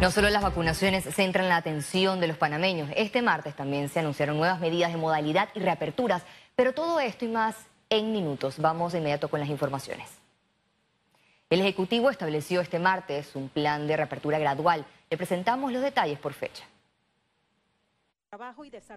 No solo las vacunaciones centran la atención de los panameños, este martes también se anunciaron nuevas medidas de modalidad y reaperturas, pero todo esto y más en minutos. Vamos de inmediato con las informaciones. El Ejecutivo estableció este martes un plan de reapertura gradual. Le presentamos los detalles por fecha.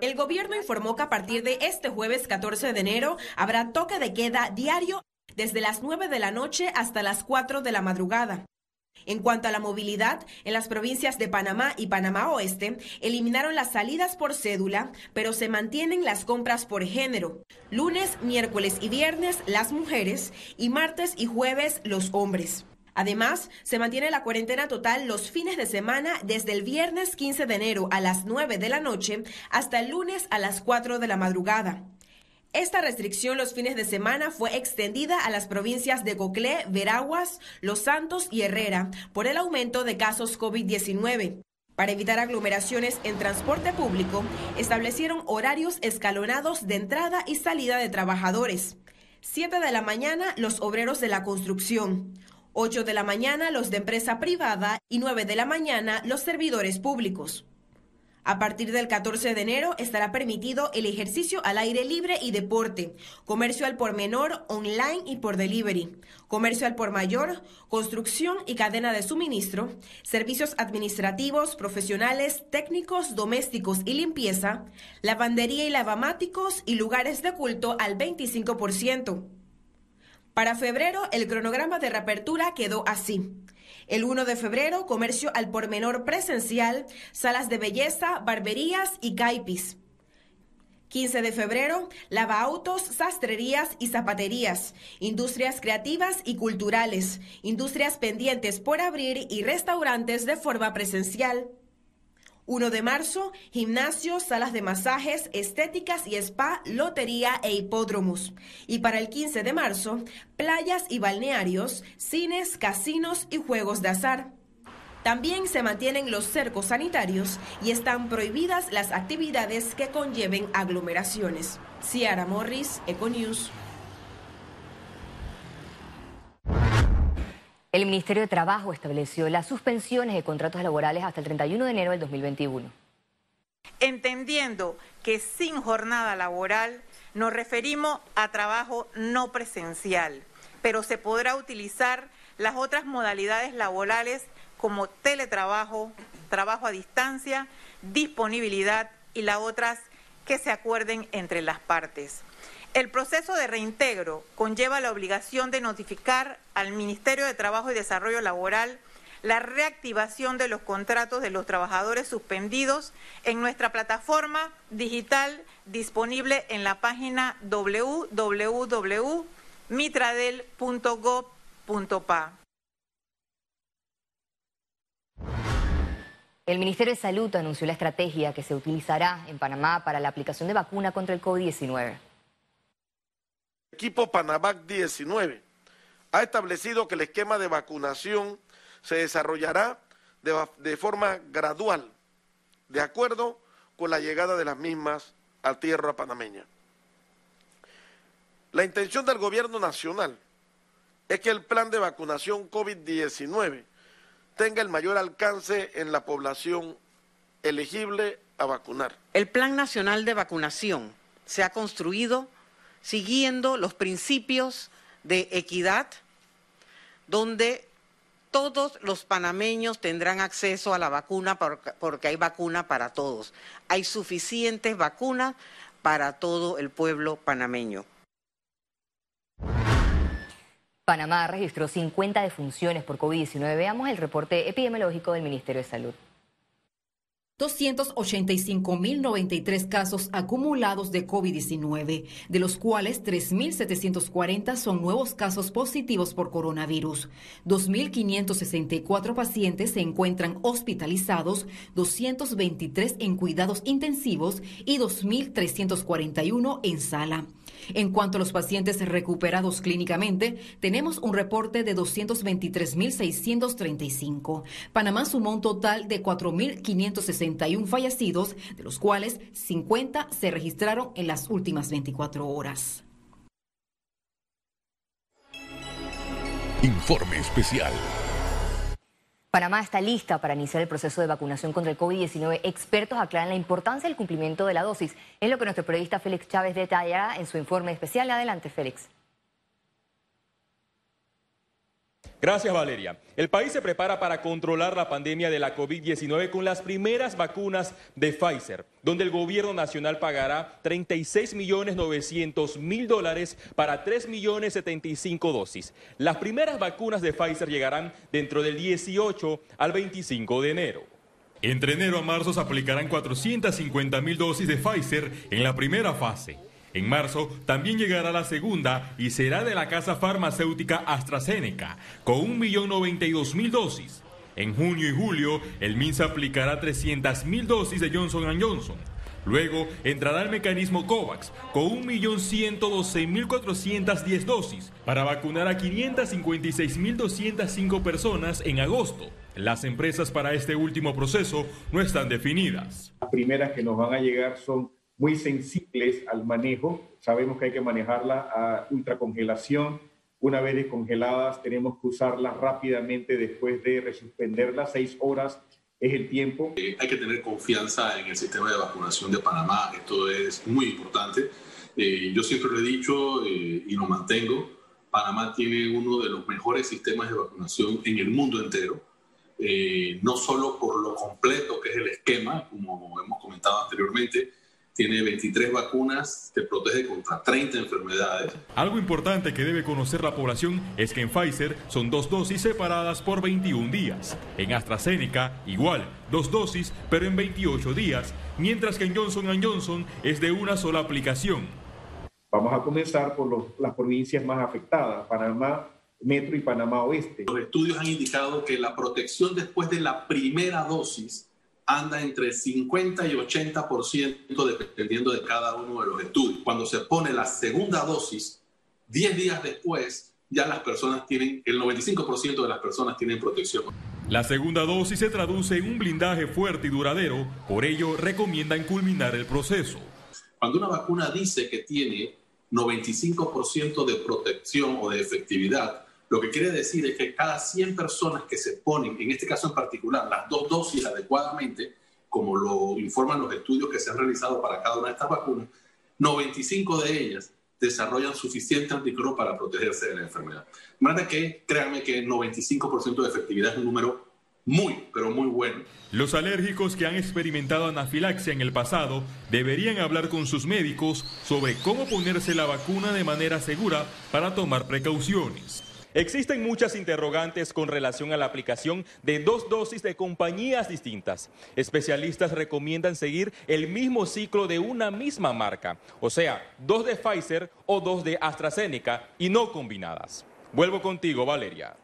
El gobierno informó que a partir de este jueves 14 de enero habrá toque de queda diario desde las 9 de la noche hasta las 4 de la madrugada. En cuanto a la movilidad, en las provincias de Panamá y Panamá Oeste eliminaron las salidas por cédula, pero se mantienen las compras por género. Lunes, miércoles y viernes las mujeres y martes y jueves los hombres. Además, se mantiene la cuarentena total los fines de semana desde el viernes 15 de enero a las 9 de la noche hasta el lunes a las 4 de la madrugada. Esta restricción los fines de semana fue extendida a las provincias de Coclé, Veraguas, Los Santos y Herrera por el aumento de casos COVID-19. Para evitar aglomeraciones en transporte público, establecieron horarios escalonados de entrada y salida de trabajadores. 7 de la mañana los obreros de la construcción, 8 de la mañana los de empresa privada y 9 de la mañana los servidores públicos. A partir del 14 de enero estará permitido el ejercicio al aire libre y deporte, comercio al por menor, online y por delivery, comercio al por mayor, construcción y cadena de suministro, servicios administrativos, profesionales, técnicos, domésticos y limpieza, lavandería y lavamáticos y lugares de culto al 25%. Para febrero, el cronograma de reapertura quedó así. El 1 de febrero, comercio al por menor presencial, salas de belleza, barberías y caipis. 15 de febrero, autos, sastrerías y zapaterías, industrias creativas y culturales, industrias pendientes por abrir y restaurantes de forma presencial. 1 de marzo, gimnasios, salas de masajes, estéticas y spa, lotería e hipódromos. Y para el 15 de marzo, playas y balnearios, cines, casinos y juegos de azar. También se mantienen los cercos sanitarios y están prohibidas las actividades que conlleven aglomeraciones. Ciara Morris, Econews. El Ministerio de Trabajo estableció las suspensiones de contratos laborales hasta el 31 de enero del 2021. Entendiendo que sin jornada laboral nos referimos a trabajo no presencial, pero se podrá utilizar las otras modalidades laborales como teletrabajo, trabajo a distancia, disponibilidad y las otras que se acuerden entre las partes. El proceso de reintegro conlleva la obligación de notificar al Ministerio de Trabajo y Desarrollo Laboral la reactivación de los contratos de los trabajadores suspendidos en nuestra plataforma digital disponible en la página www.mitradel.gov.pa. El Ministerio de Salud anunció la estrategia que se utilizará en Panamá para la aplicación de vacuna contra el COVID-19 equipo Panavac 19 ha establecido que el esquema de vacunación se desarrollará de, forma gradual, de acuerdo con la llegada de las mismas a tierra panameña. La intención del gobierno nacional es que el plan de vacunación COVID-19 tenga el mayor alcance en la población elegible a vacunar. El Plan Nacional de Vacunación se ha construido siguiendo los principios de equidad, donde todos los panameños tendrán acceso a la vacuna porque hay vacuna para todos. Hay suficientes vacunas para todo el pueblo panameño. Panamá registró 50 defunciones por COVID-19. Veamos el reporte epidemiológico del Ministerio de Salud. 285.093 casos acumulados de COVID-19, de los cuales 3.740 son nuevos casos positivos por coronavirus. 2.564 pacientes se encuentran hospitalizados, 223 en cuidados intensivos y 2.341 en sala. En cuanto a los pacientes recuperados clínicamente, tenemos un reporte de 223.635. Panamá sumó un total de 4.561 fallecidos, de los cuales 50 se registraron en las últimas 24 horas. Informe especial. Panamá está lista para iniciar el proceso de vacunación contra el COVID-19. Expertos aclaran la importancia del cumplimiento de la dosis. Es lo que nuestro periodista Félix Chávez detallará en su informe especial. Adelante, Félix. Gracias, Valeria. El país se prepara para controlar la pandemia de la COVID-19 con las primeras vacunas de Pfizer, donde el gobierno nacional pagará 36 millones 900 mil dólares para 3 millones 75 dosis. Las primeras vacunas de Pfizer llegarán dentro del 18 al 25 de enero. Entre enero a marzo se aplicarán 450 mil dosis de Pfizer en la primera fase. En marzo también llegará la segunda y será de la casa farmacéutica AstraZeneca, con 1.092.000 dosis. En junio y julio, el MINSA aplicará 300.000 dosis de Johnson Johnson. Luego entrará el mecanismo COVAX con 1.112.410 dosis para vacunar a 556.205 personas en agosto. Las empresas para este último proceso no están definidas. Las primeras que nos van a llegar son muy sensibles al manejo. Sabemos que hay que manejarla a ultracongelación. Una vez descongeladas, tenemos que usarlas rápidamente después de resuspenderlas. Seis horas es el tiempo. Eh, hay que tener confianza en el sistema de vacunación de Panamá. Esto es muy importante. Eh, yo siempre lo he dicho eh, y lo mantengo. Panamá tiene uno de los mejores sistemas de vacunación en el mundo entero. no solo por lo completo que es el esquema, como hemos comentado anteriormente, tiene 23 vacunas, te protege contra 30 enfermedades. Algo importante que debe conocer la población es que en Pfizer son dos dosis separadas por 21 días. En AstraZeneca, igual, dos dosis, pero en 28 días, mientras que en Johnson Johnson es de una sola aplicación. Vamos a comenzar por las provincias más afectadas, Panamá Metro y Panamá Oeste. Los estudios han indicado que la protección después de la primera dosis anda entre 50 y 80% dependiendo de cada uno de los estudios. Cuando se pone la segunda dosis, 10 días después, ya las personas tienen, el 95% de las personas tienen protección. La segunda dosis se traduce en un blindaje fuerte y duradero, por ello recomiendan culminar el proceso. Cuando una vacuna dice que tiene 95% de protección o de efectividad, lo que quiere decir es que cada 100 personas que se ponen, en este caso en particular, las dos dosis adecuadamente, como lo informan los estudios que se han realizado para cada una de estas vacunas, 95 de ellas desarrollan suficiente anticuerpo para protegerse de la enfermedad. De manera que, créanme que 95% de efectividad es un número muy, pero muy bueno. Los alérgicos que han experimentado anafilaxia en el pasado deberían hablar con sus médicos sobre cómo ponerse la vacuna de manera segura para tomar precauciones. Existen muchas interrogantes con relación a la aplicación de dos dosis de compañías distintas. Especialistas recomiendan seguir el mismo ciclo de una misma marca, o sea, dos de Pfizer o dos de AstraZeneca y no combinadas. Vuelvo contigo, Valeria.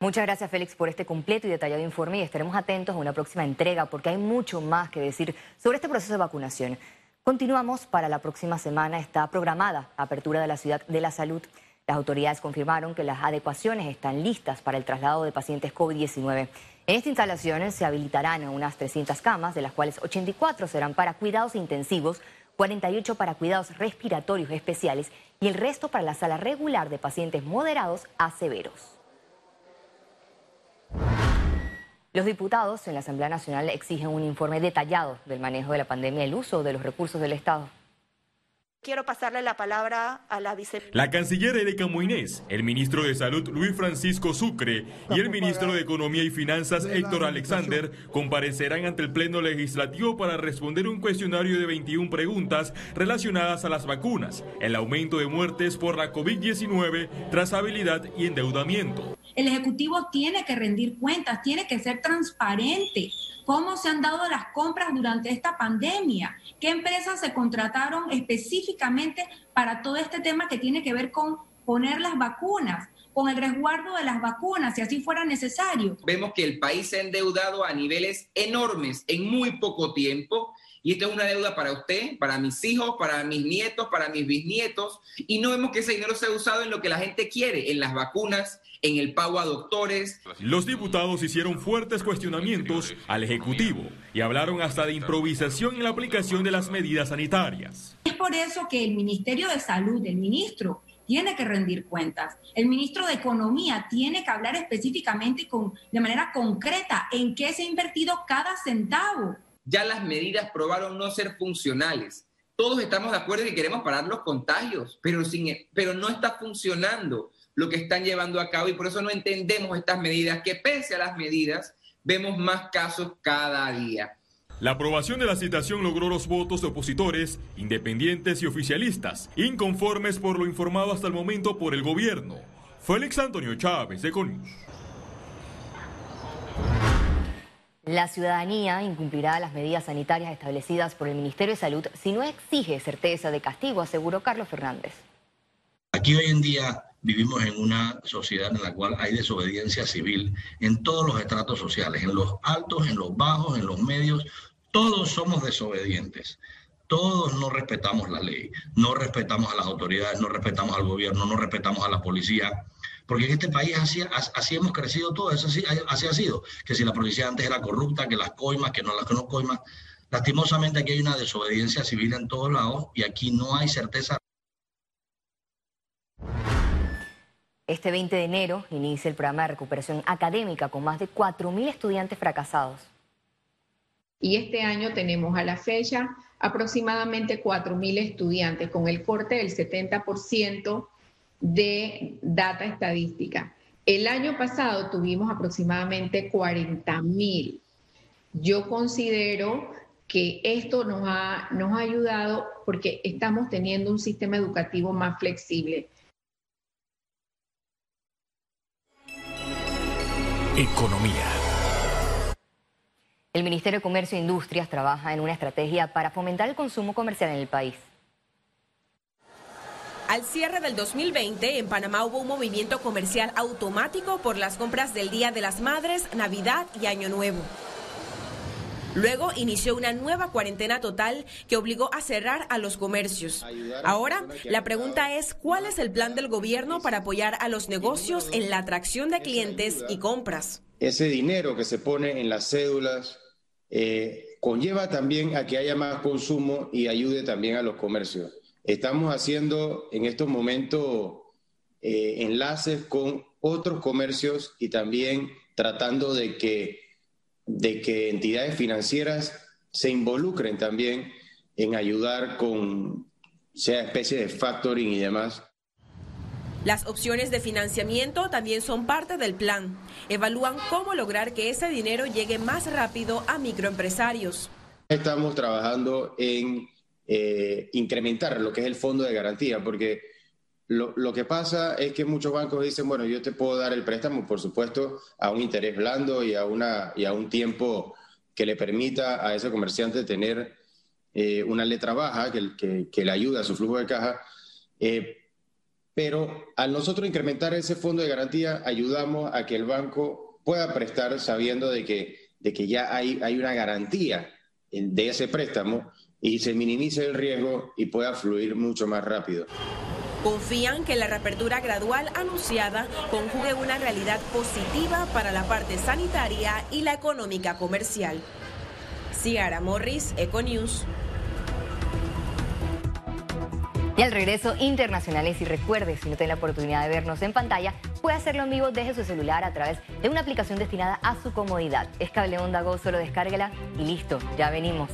Muchas gracias, Félix, por este completo y detallado informe y estaremos atentos a una próxima entrega porque hay mucho más que decir sobre este proceso de vacunación. Continuamos para la próxima semana. Está programada apertura de la Ciudad de la Salud. Las autoridades confirmaron que las adecuaciones están listas para el traslado de pacientes COVID-19. En esta instalación se habilitarán unas 300 camas, de las cuales 84 serán para cuidados intensivos, 48 para cuidados respiratorios especiales y el resto para la sala regular de pacientes moderados a severos. Los diputados en la Asamblea Nacional exigen un informe detallado del manejo de la pandemia y el uso de los recursos del Estado. Quiero pasarle la palabra a la vicepresidenta. La canciller Erika Moinés, el ministro de Salud Luis Francisco Sucre y el ministro de Economía y Finanzas Héctor Alexander comparecerán ante el Pleno Legislativo para responder un cuestionario de 21 preguntas relacionadas a las vacunas, el aumento de muertes por la COVID-19, trazabilidad y endeudamiento. El Ejecutivo tiene que rendir cuentas, tiene que ser transparente cómo se han dado las compras durante esta pandemia, qué empresas se contrataron específicamente para todo este tema que tiene que ver con poner las vacunas con el resguardo de las vacunas, si así fuera necesario. Vemos que el país se ha endeudado a niveles enormes en muy poco tiempo. Y esto es una deuda para usted, para mis hijos, para mis nietos, para mis bisnietos. Y no vemos que ese dinero sea usado en lo que la gente quiere, en las vacunas, en el pago a doctores. Los diputados hicieron fuertes cuestionamientos al Ejecutivo y hablaron hasta de improvisación en la aplicación de las medidas sanitarias. Es por eso que el Ministerio de Salud, el ministro, tiene que rendir cuentas. El ministro de Economía tiene que hablar específicamente con, de manera concreta en qué se ha invertido cada centavo. Ya las medidas probaron no ser funcionales. Todos estamos de acuerdo que queremos parar los contagios, pero, sin, pero no está funcionando lo que están llevando a cabo y por eso no entendemos estas medidas, que pese a las medidas, vemos más casos cada día. La aprobación de la citación logró los votos de opositores, independientes y oficialistas, inconformes por lo informado hasta el momento por el gobierno. Félix Antonio Chávez, de Conius. La ciudadanía incumplirá las medidas sanitarias establecidas por el Ministerio de Salud si no exige certeza de castigo, aseguró Carlos Fernández. Aquí hoy en día vivimos en una sociedad en la cual hay desobediencia civil en todos los estratos sociales, en los altos, en los bajos, en los medios, todos somos desobedientes. Todos no respetamos la ley, no respetamos a las autoridades, no respetamos al gobierno, no respetamos a la policía, porque en este país así, así hemos crecido todos, así, así ha sido, que si la policía antes era corrupta, que las coimas, que no las que no coimas, lastimosamente aquí hay una desobediencia civil en todos lados y aquí no hay certeza. Este 20 de enero inicia el programa de recuperación académica con más de 4.000 estudiantes fracasados. Y este año tenemos a la fecha aproximadamente 4.000 estudiantes con el corte del 70% de data estadística. El año pasado tuvimos aproximadamente 40.000. Yo considero que esto nos ha, nos ha ayudado porque estamos teniendo un sistema educativo más flexible. Economía. El Ministerio de Comercio e Industrias trabaja en una estrategia para fomentar el consumo comercial en el país. Al cierre del 2020, en Panamá hubo un movimiento comercial automático por las compras del Día de las Madres, Navidad y Año Nuevo. Luego inició una nueva cuarentena total que obligó a cerrar a los comercios. Ahora, la pregunta es, ¿cuál es el plan del gobierno para apoyar a los negocios en la atracción de clientes y compras? Ese dinero que se pone en las cédulas eh, conlleva también a que haya más consumo y ayude también a los comercios. Estamos haciendo en estos momentos eh, enlaces con otros comercios y también tratando de que de que entidades financieras se involucren también en ayudar con, sea especie de factoring y demás. Las opciones de financiamiento también son parte del plan. Evalúan cómo lograr que ese dinero llegue más rápido a microempresarios. Estamos trabajando en eh, incrementar lo que es el fondo de garantía, porque lo, que pasa es que muchos bancos dicen, bueno, yo te puedo dar el préstamo, por supuesto, a un interés blando y a, una, y a un tiempo que le permita a ese comerciante tener eh, una letra baja que, que, le ayuda a su flujo de caja. Eh, pero al nosotros incrementar ese fondo de garantía, ayudamos a que el banco pueda prestar sabiendo de que, de que ya hay, hay una garantía de ese préstamo y se minimice el riesgo y pueda fluir mucho más rápido. Confían que la reapertura gradual anunciada conjugue una realidad positiva para la parte sanitaria y la económica comercial. Ciara Morris, Econews. Y al regreso, internacionales. Y recuerde, si no tiene la oportunidad de vernos en pantalla, puede hacerlo en vivo desde su celular a través de una aplicación destinada a su comodidad. Es Cable Onda Go, solo descárguela y listo, ya venimos.